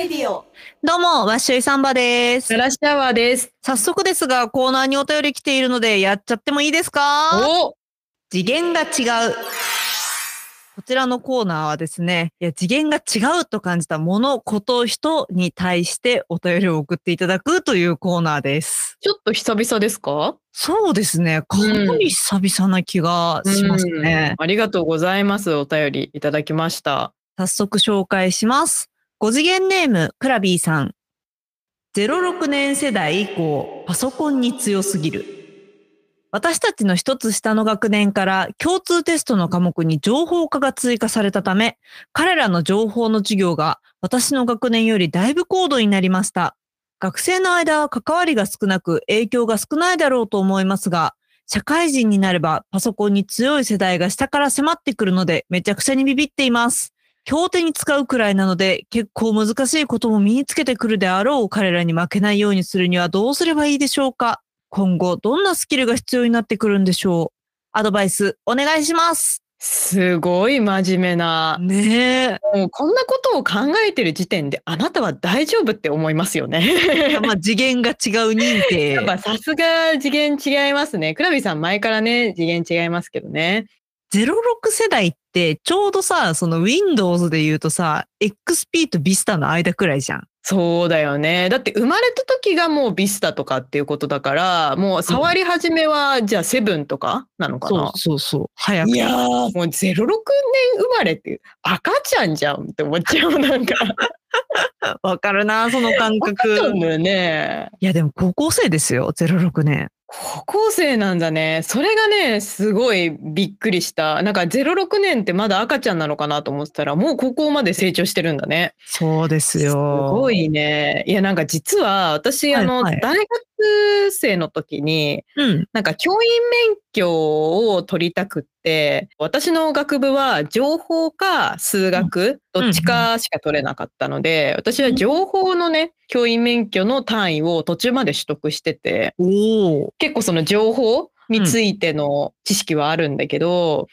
レディオ。どうも、ワッショイサンバです。ブラッシュアワーです。早速ですが、コーナーにお便り来ているので、やっちゃってもいいですか？お次元が違う。こちらのコーナーはですね、いや次元が違うと感じたもの、こと、人に対してお便りを送っていただくというコーナーです。ちょっと久々ですか？そうですね。かなり久々な気がしますね。うんありがとうございます。お便りいただきました。早速紹介します。5次元ネーム、クラビーさん。06年世代以降、パソコンに強すぎる。私たちの一つ下の学年から共通テストの科目に情報化が追加されたため、彼らの情報の授業が私の学年よりだいぶ高度になりました。学生の間は関わりが少なく影響が少ないだろうと思いますが、社会人になればパソコンに強い世代が下から迫ってくるのでめちゃくちゃにビビっています。標手に使うくらいなので結構難しいことも身につけてくるであろう彼らに負けないようにするにはどうすればいいでしょうか？今後どんなスキルが必要になってくるんでしょう？アドバイスお願いしますすごい真面目な。ねもうこんなことを考えてる時点であなたは大丈夫って思いますよえ。ね。まあ次元が違う認定やっ。ぱさすが次元違いますね。クラビさん前からね、次元違いますけどね。06世代ってちょうどさ、その Windows で言うとさ、XP と Vista の間くらいじゃん。そうだよね。だって生まれた時がもうビスタとかっていうことだから、もう触り始めは、じゃあセブンとかなのかそうな。そうそう。早くい。やーもう06年生まれって赤ちゃんじゃんって思っちゃうなんか わかるな、その感覚ん。だよねいやでも高校生ですよ、06年。高校生なんだね。それがねすごいびっくりした。なんか06年ってまだ赤ちゃんなのかなと思ってたらもう高校まで成長してるんだね。そうですすよ。ごいね。いやなんか実は私あの、はいはい。大学生の時にうん。なんか教員免許を取りたくって私の学部は情報か数学どっちかしか取れなかったので私は情報のね教員免許の単位を途中まで取得してて。結構その情報についての知識はあるんだけど、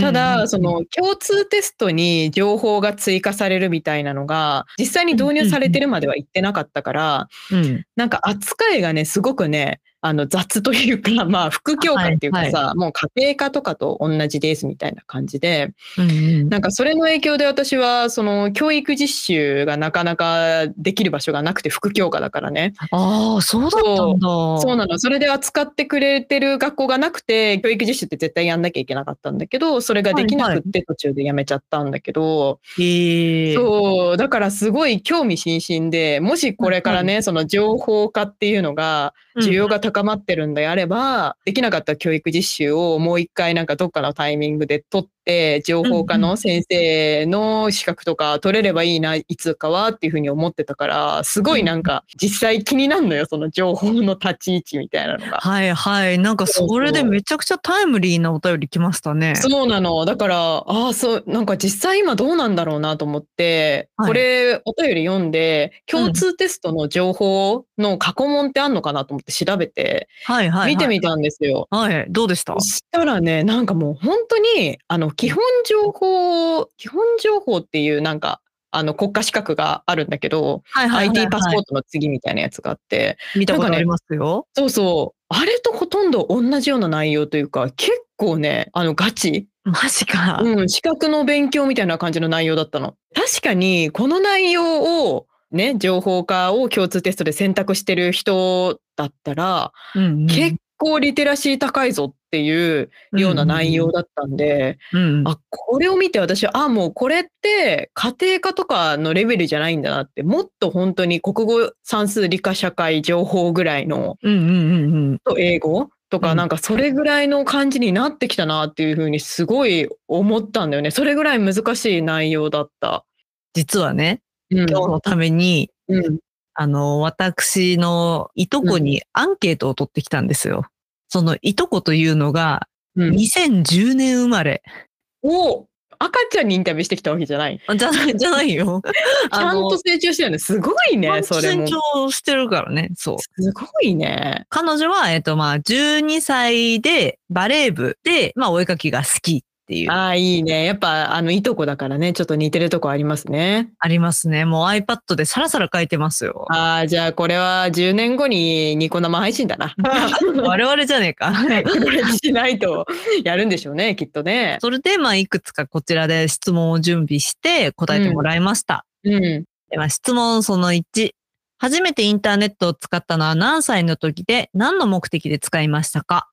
ただそ、の共通テストに情報が追加されるみたいなのが実際に導入されてるまでは言ってなかったからうん、なんか扱いがねすごくねあの雑というか まあ副教科っていうかさ、もう家庭科とかと同じですみたいな感じでうんうん。なんかそれの影響で私はその教育実習がなかなかできる場所がなくて副教科だからね。ああ、そうだったんだ。そう。なの。それで扱ってくれてる学校がなくて教育実習って絶対やんなきゃいけなかったんだけどそれができなくって途中でやめちゃったんだけど、へえ。そうだからすごい興味津々でもしこれからね、その情報化っていうのが需要が高まってるんであれば、できなかった教育実習をもう一回なんかどっかのタイミングで取って情報科の先生の資格とか取れればいいないつかはっていうふうに思ってたからすごいなんか実際気になるのよその情報の立ち位置みたいなのが。はいはい。なんかそれでめちゃくちゃタイムリーなお便り来ましたね。そうなの。だから、ああ、そう、なんか実際今どうなんだろうなと思って、はいこれお便り読んで、共通テストの情報の過去問ってあんのかなと思って調べて、はいはい、はい。見てみたんですよ。はい。どうでした？そしたらね、なんかもう本当に、あの、基本情報、基本情報っていうなんか、あの、国家資格があるんだけど、はいはいはい、はい。IT パスポートの次みたいなやつがあって、見たことありますよ。そうそう、あれとほとんど同じような内容というか、結構ね、あの、ガチマジか。うん、資格の勉強みたいな感じの内容だったの。確かに、この内容を、ね、情報化を共通テストで選択してる人だったら、うんうん、結構リテラシー高いぞっていうような内容だったんで、うんうん、あ、これを見て私は、あ、もうこれって家庭科とかのレベルじゃないんだなって、もっと本当に国語、算数、理科、社会、情報ぐらいの、うんうんうんうん。と英語？とか、うんなんかそれぐらいの感じになってきたなっていうふうにすごい思ったんだよね。それぐらい難しい内容だった。実はね、うん。今日のために、うん、あの、私のいとこにアンケートを取ってきたんですよ。そのいとこというのが、うん、2010年生まれ。お赤ちゃんにインタビューしてきたわけじゃない。あじゃない、じゃないよ。ちゃんと成長してるね。すごいね、それも。成長してるからね。そう。すごいね。彼女は、えっと、まあ、12歳でバレー部で、まあ、お絵描きが好き。っていう。ああ、いいね。やっぱ、あの、いとこだからね、ちょっと似てるとこありますね。ありますね。もう iPad でサラサラ書いてますよ。ああ、じゃあこれは10年後にニコ生配信だな。我々じゃねえか。これしないとやるんでしょうね、きっとね。それで、まあ、いくつかこちらで質問を準備して答えてもらいました。うん。では質問その1。初めてインターネットを使ったのは何歳の時で何の目的で使いましたか？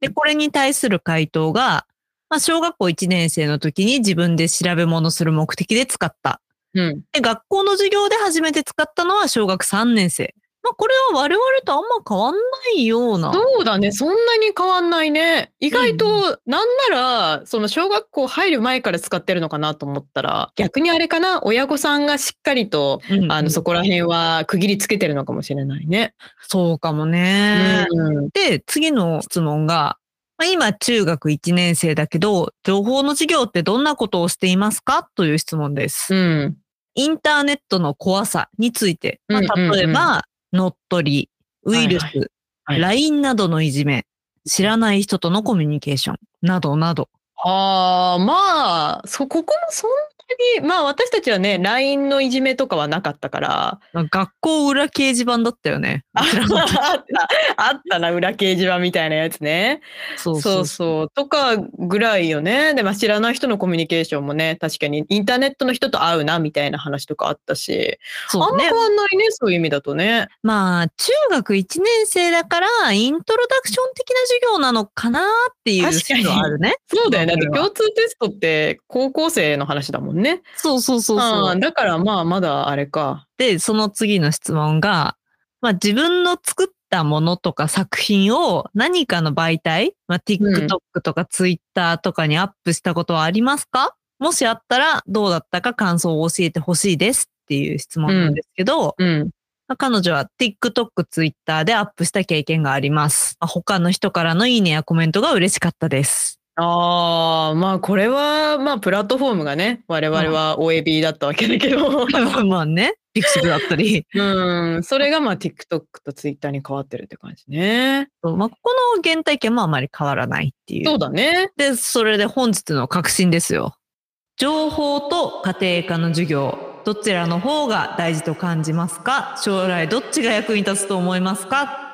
で、これに対する回答が、まあ、小学校1年生の時に自分で調べ物する目的で使った。うん。で、学校の授業で初めて使ったのは小学3年生。まあ、これは我々とあんま変わんないような。そうだね。そんなに変わんないね。意外と、なんなら、その小学校入る前から使ってるのかなと思ったら、逆にあれかな、親御さんがしっかりと、うんうんあの、そこら辺は区切りつけてるのかもしれないね。そうかもね。うん。で、次の質問が、まあ、今中学1年生だけど、情報の授業ってどんなことをしていますか？という質問です。うん。インターネットの怖さについて、まあ、例えば、乗っ取り、ウイルス、はいはいはい LINE などのいじめ、知らない人とのコミュニケーション、などなど。ああ、まあ、そ、ここもそんなに、まあ私たちはね、LINE のいじめとかはなかったから、まあ学校裏掲示板だったよね。あった、あったな、裏掲示板みたいなやつね。そうそうそう。とかぐらいよね。で、まあ知らない人のコミュニケーションもね、確かにインターネットの人と会うな、みたいな話とかあったし、そうねあんま変。わんないね、そういう意味だとね。まあ、中学1年生だから、イントロダクション的な授業なのかなっていう確かに説はあるね。そうだよね。だって共通テストって高校生の話だもんね。そうそうそうそう。だからまあまだあれか。で、その次の質問が、まあ自分の作ったものとか作品を何かの媒体、まあ TikTok とか Twitter とかにアップしたことはありますか、もしあったらどうだったか感想を教えてほしいですっていう質問なんですけど、うん。まあ彼女は TikTok、Twitter でアップした経験があります。まあ他の人からのいいねやコメントが嬉しかったです。ああ、まあこれは、まあプラットフォームがね、我々は OAB だったわけだけど、まあね、ピクシブだったり。うん、それがまあ TikTok と Twitter に変わってるって感じね。まあ、ここの原体験もあまり変わらないっていう。そうだね。で、それで本日の確信ですよ。情報と家庭科の授業、どちらの方が大事と感じますか？将来どっちが役に立つと思いますか？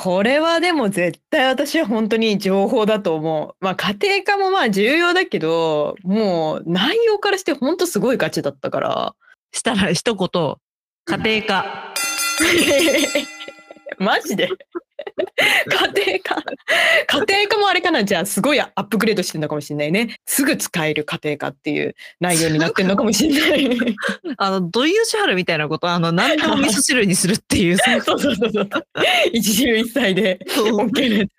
これはでも絶対私は本当に情報だと思う。まあ家庭科もまあ重要だけど、もう内容からして本当すごいガチだったから。したら一言、家庭科。マジで 家庭科 家庭科もあれかな？じゃあすごいアップグレードしてるのかもしれないね。すぐ使える家庭科っていう内容になってるのかもしれない。あの、土井善晴みたいなこと、あの、何でも味噌汁にするっていう、そうそうそうそう。一汁一菜で OK なやつ。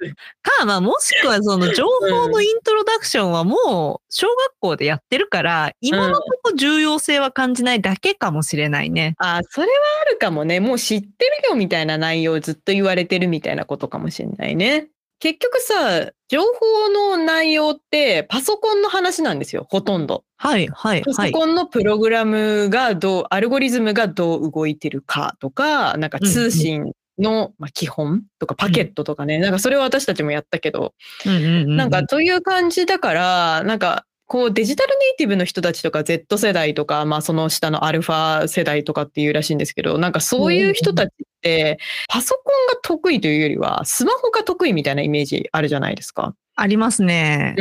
か、まあ、もしくはその情報のイントロダクションはもう小学校でやってるから、今のところ重要性は感じないだけかもしれないね。あ、それはあるかもね。もう知ってるよみたいな内容をずっと言われてるみたいなことかもしれないね。結局さ、情報の内容ってパソコンの話なんですよ、ほとんど。はい、はい、パはい。ソコンのプログラムがどう、アルゴリズムがどう動いてるかとか、なんか通信の、まあ、基本とかパケットとかね、なんかそれは私たちもやったけど、うんうんうんうんなんかという感じだから、なんかこうデジタルネイティブの人たちとか Z 世代とか、まあその下のアルファ世代とかっていうらしいんですけど、なんかそういう人たちってパソコンが得意というよりはスマホが得意みたいなイメージあるじゃないですか。ありますね。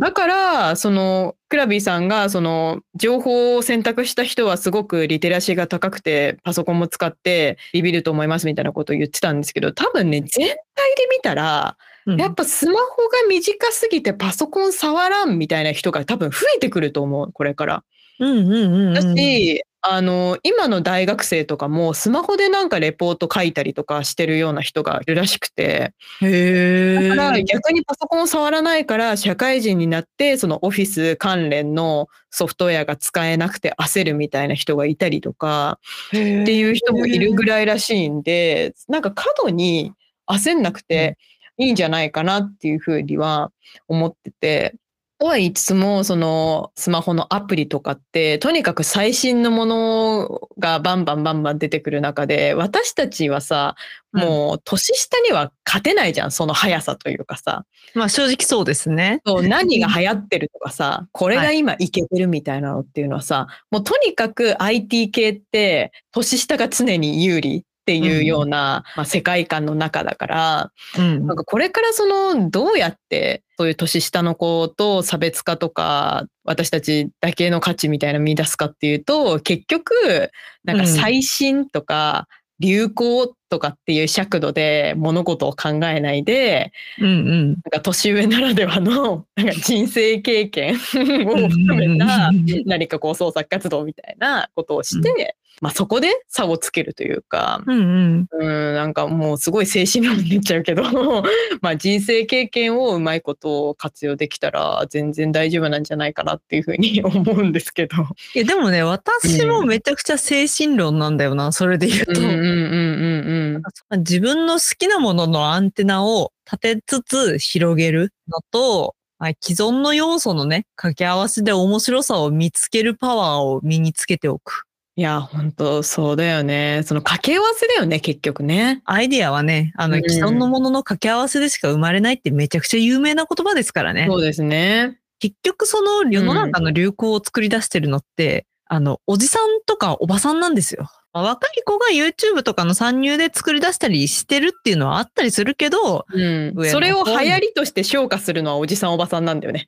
だから、その、クラビーさんが、その、情報を選択した人はすごくリテラシーが高くて、パソコンも使ってビビると思いますみたいなことを言ってたんですけど、多分ね、全体で見たら、うんやっぱスマホが短すぎてパソコン触らんみたいな人が多分増えてくると思う、これから。うんうんうんうん。だし、あの、今の大学生とかもスマホでなんかレポート書いたりとかしてるような人がいるらしくて、へだからえ。逆にパソコンを触らないから社会人になってそのオフィス関連のソフトウェアが使えなくて焦るみたいな人がいたりとかっていう人もいるぐらいらしいんでなんか過度に焦んなくていいんじゃないかなっていうふうには思っててとは言いつつも、そのスマホのアプリとかって、とにかく最新のものがバンバンバンバン出てくる中で、私たちはさ、もう年下には勝てないじゃん、その速さというかさ。まあ正直そうですね。そう何が流行ってるとかさ、これが今いけてるみたいなのっていうのはさ、もうとにかく IT 系って年下が常に有利っていうような、まあ、世界観の中だから、うん。なんかこれからそのどうやってそういう年下の子と差別化とか私たちだけの価値みたいなの見出すかっていうと結局なんか最新とか流行とかっていう尺度で物事を考えないでうんうん。なんか年上ならではの なんか人生経験を含めた何かこう創作活動みたいなことをして、まあそこで差をつけるというか、うんうん。うん、なんかもうすごい精神論になっちゃうけど、まあ人生経験をうまいこと活用できたら全然大丈夫なんじゃないかなっていうふうに思うんですけど。いやでもね、私もめちゃくちゃ精神論なんだよな、それで言うと。うんうんうんうん自分の好きなもののアンテナを立てつつ広げるのと、まあ既存の要素のね、掛け合わせで面白さを見つけるパワーを身につけておく。いや、本当そうだよね。その掛け合わせだよね、結局ね。アイディアはね、あの、うん既存のものの掛け合わせでしか生まれないってめちゃくちゃ有名な言葉ですからね。そうですね。結局その世の中の流行を作り出してるのって、あの、おじさんとかおばさんなんですよ。まあ若い子が YouTube とかの参入で作り出したりしてるっていうのはあったりするけど、うん上の。それを流行りとして昇華するのはおじさんおばさんなんだよね。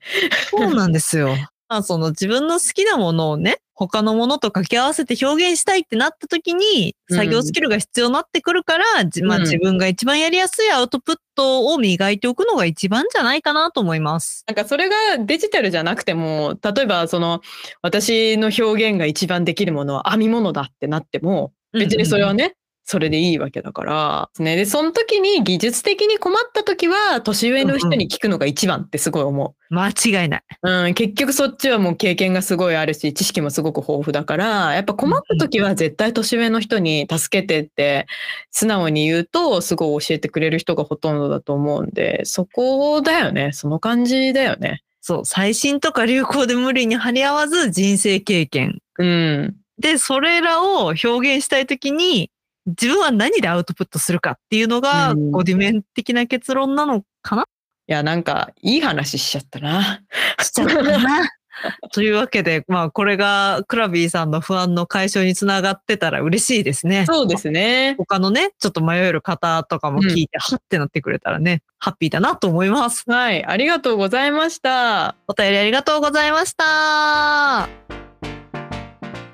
そうなんですよ。まあその自分の好きなものをね、他のものと掛け合わせて表現したいってなった時に、うん。作業スキルが必要になってくるから、じまあうん。自分が一番やりやすいアウトプットを磨いておくのが一番じゃないかなと思います。なんかそれがデジタルじゃなくても、例えばその私の表現が一番できるものは編み物だってなっても、別にそれはね、それでいいわけだから。ね、で、その時に技術的に困った時は、年上の人に聞くのが一番ってすごい思間違いない。う。うん、結局そっちはもう経験がすごいあるし、知識もすごく豊富だから、やっぱ困った時は絶対年上の人に助けてって素直に言うと、すごい教えてくれる人がほとんどだと思うんで、そこだよね。その感じだよね。そう、最新とか流行で無理に張り合わず人生経験。うん。で、それらを表現したいときに、自分は何でアウトプットするかっていうのが、うんゴディメン的な結論なのかな？いや、なんか、いい話しちゃったな。しちゃったな。というわけで、まあ、これがクラビーさんの不安の解消につながってたら嬉しいですね。そうですね。他のね、ちょっと迷える方とかも聞いて、はってなってくれたらね、ハッピーだなと思います。はい、ありがとうございました。お便りありがとうございました。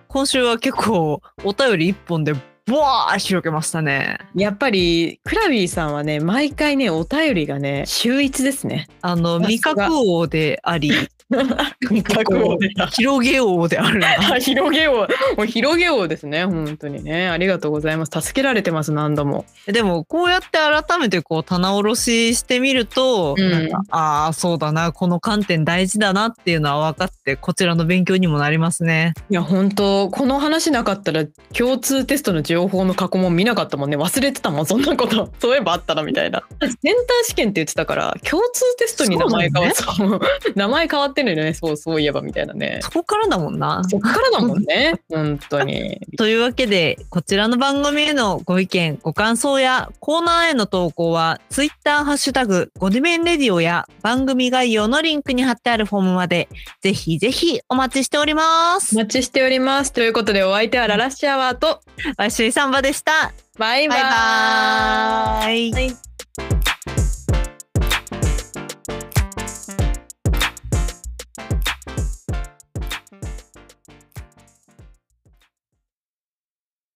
今週は結構お便り一本でボワー広げましたね。やっぱり、クラビーさんはね、毎回ね、お便りがね、秀逸ですね。あの、味覚王であり。広げ王であるな。あ 広げよう。もう広げようですね。本当にね。ありがとうございます。助けられてます、何度も。でも、こうやって改めてこう棚卸ししてみると、うんなんか、ああ、そうだな、この観点大事だなっていうのは分かって、こちらの勉強にもなりますね。いや、本当この話なかったら、共通テストの情報の過去問見なかったもんね。忘れてたもん、そんなこと。そういえばあったな、みたいな。センター試験って言ってたから、共通テストに名前変わって、そう 名前変わってるよね。そう、そういえば、みたいなね。そこからだもんな。そっからだもんね。本当に。というわけで、こちらの番組へのご意見、ご感想やコーナーへの投稿は、ツイッターハッシュタグ、ゴディメンレディオや番組概要のリンクに貼ってあるフォームまで、ぜひぜひお待ちしておりますお。待ちしております。ということで、お相手はララッシュアワーと、バッシュイサンバでした。バイババイバーイ。